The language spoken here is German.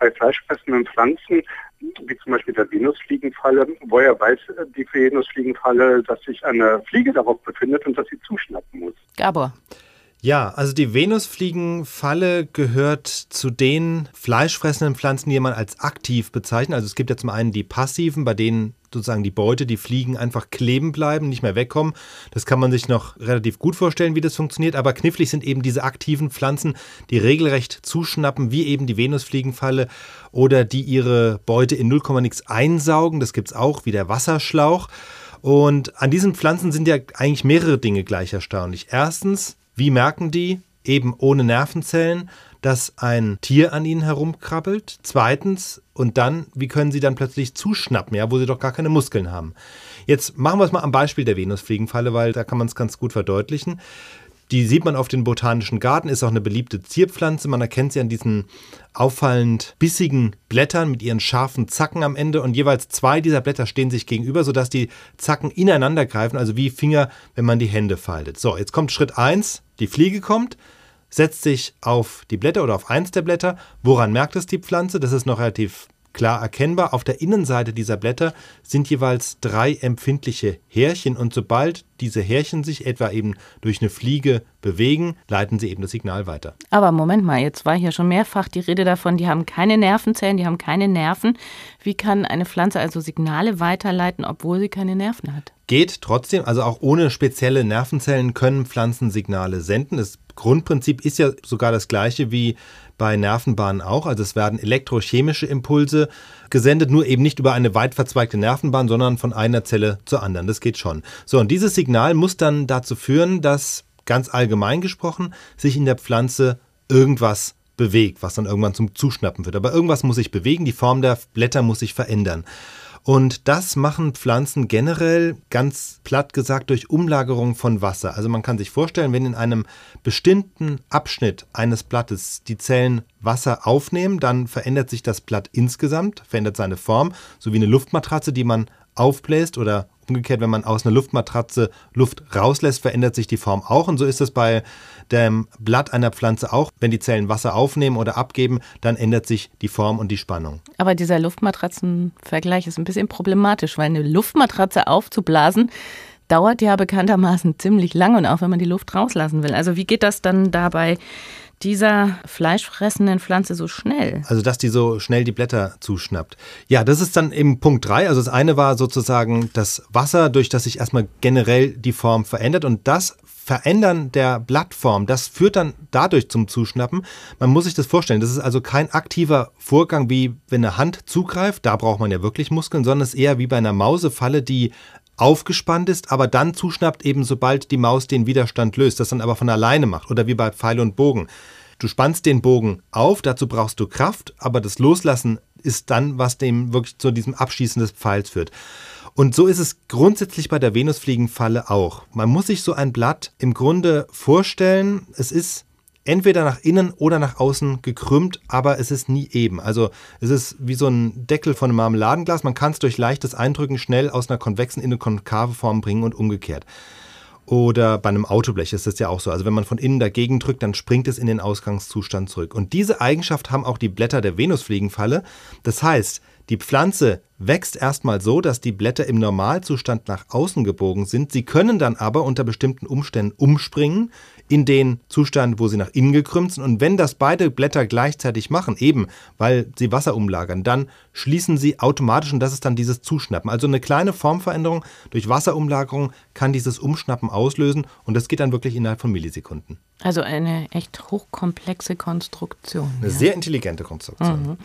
bei fleischfressenden Pflanzen, wie zum Beispiel der Venusfliegenfalle, woher weiß die Venusfliegenfalle, dass sich eine Fliege darauf befindet und dass sie zuschnappen muss? Gabor. Ja, also die Venusfliegenfalle gehört zu den fleischfressenden Pflanzen, die man als aktiv bezeichnet. Also es gibt ja zum einen die passiven, bei denen sozusagen die Beute, die Fliegen einfach kleben bleiben, nicht mehr wegkommen. Das kann man sich noch relativ gut vorstellen, wie das funktioniert. Aber knifflig sind eben diese aktiven Pflanzen, die regelrecht zuschnappen, wie eben die Venusfliegenfalle oder die ihre Beute in 0, nix einsaugen. Das gibt es auch, wie der Wasserschlauch. Und an diesen Pflanzen sind ja eigentlich mehrere Dinge gleich erstaunlich. Erstens, wie merken die, eben ohne Nervenzellen, dass ein Tier an ihnen herumkrabbelt? Zweitens, und dann, wie können sie dann plötzlich zuschnappen, ja, wo sie doch gar keine Muskeln haben? Jetzt machen wir es mal am Beispiel der Venusfliegenfalle, weil da kann man es ganz gut verdeutlichen. Die sieht man auf den botanischen Garten, ist auch eine beliebte Zierpflanze. Man erkennt sie an diesen auffallend bissigen Blättern mit ihren scharfen Zacken am Ende und jeweils zwei dieser Blätter stehen sich gegenüber, sodass die Zacken ineinander greifen, also wie Finger, wenn man die Hände faltet. So, jetzt kommt Schritt 1, die Fliege kommt, setzt sich auf die Blätter oder auf eins der Blätter. Woran merkt es die Pflanze? Das ist noch relativ klar erkennbar. Auf der Innenseite dieser Blätter sind jeweils drei empfindliche Härchen und sobald diese Härchen sich etwa eben durch eine Fliege bewegen, leiten sie eben das Signal weiter. Aber Moment mal, jetzt war hier schon mehrfach die Rede davon, die haben keine Nervenzellen, die haben keine Nerven. Wie kann eine Pflanze also Signale weiterleiten, obwohl sie keine Nerven hat? Geht trotzdem, also auch ohne spezielle Nervenzellen können Pflanzen Signale senden. Das Grundprinzip ist ja sogar das gleiche wie bei Nervenbahnen auch. Also es werden elektrochemische Impulse gesendet, nur eben nicht über eine weit verzweigte Nervenbahn, sondern von einer Zelle zur anderen. Das geht schon. So, und dieses Signal muss dann dazu führen, dass ganz allgemein gesprochen sich in der Pflanze irgendwas bewegt, was dann irgendwann zum Zuschnappen wird. Aber irgendwas muss sich bewegen, die Form der Blätter muss sich verändern. Und das machen Pflanzen generell ganz platt gesagt durch Umlagerung von Wasser. Also man kann sich vorstellen, wenn in einem bestimmten Abschnitt eines Blattes die Zellen Wasser aufnehmen, dann verändert sich das Blatt insgesamt, verändert seine Form, so wie eine Luftmatratze, die man aufbläst oder umgekehrt, wenn man aus einer Luftmatratze Luft rauslässt, verändert sich die Form auch. Und so ist es bei dem Blatt einer Pflanze auch. Wenn die Zellen Wasser aufnehmen oder abgeben, dann ändert sich die Form und die Spannung. Aber dieser Luftmatratzenvergleich ist ein bisschen problematisch, weil eine Luftmatratze aufzublasen, dauert ja bekanntermaßen ziemlich lang und auch wenn man die Luft rauslassen will. Also wie geht das dann dabei dieser fleischfressenden Pflanze so schnell? Also, dass die so schnell die Blätter zuschnappt. Ja, das ist dann eben Punkt 3. Also, das eine war sozusagen das Wasser, durch das sich erstmal generell die Form verändert. Und das Verändern der Blattform, das führt dann dadurch zum Zuschnappen. Man muss sich das vorstellen. Das ist also kein aktiver Vorgang, wie wenn eine Hand zugreift. Da braucht man ja wirklich Muskeln, sondern es ist eher wie bei einer Mausefalle, die aufgespannt ist, aber dann zuschnappt eben, sobald die Maus den Widerstand löst, das dann aber von alleine macht oder wie bei Pfeil und Bogen. Du spannst den Bogen auf, dazu brauchst du Kraft, aber das Loslassen ist dann, was dem wirklich zu diesem Abschießen des Pfeils führt. Und so ist es grundsätzlich bei der Venusfliegenfalle auch. Man muss sich so ein Blatt im Grunde vorstellen, es ist entweder nach innen oder nach außen gekrümmt, aber es ist nie eben. Also es ist wie so ein Deckel von einem Marmeladenglas. Man kann es durch leichtes Eindrücken schnell aus einer konvexen in eine konkave Form bringen und umgekehrt. Oder bei einem Autoblech ist das ja auch so. Also wenn man von innen dagegen drückt, dann springt es in den Ausgangszustand zurück. Und diese Eigenschaft haben auch die Blätter der Venusfliegenfalle. Das heißt, die Pflanze wächst erstmal so, dass die Blätter im Normalzustand nach außen gebogen sind. Sie können dann aber unter bestimmten Umständen umspringen in den Zustand, wo sie nach innen gekrümmt sind. Und wenn das beide Blätter gleichzeitig machen, eben weil sie Wasser umlagern, dann schließen sie automatisch und das ist dann dieses Zuschnappen. Also eine kleine Formveränderung durch Wasserumlagerung kann dieses Umschnappen auslösen und das geht dann wirklich innerhalb von Millisekunden. Also eine echt hochkomplexe Konstruktion. Eine ja. sehr intelligente Konstruktion. Mhm.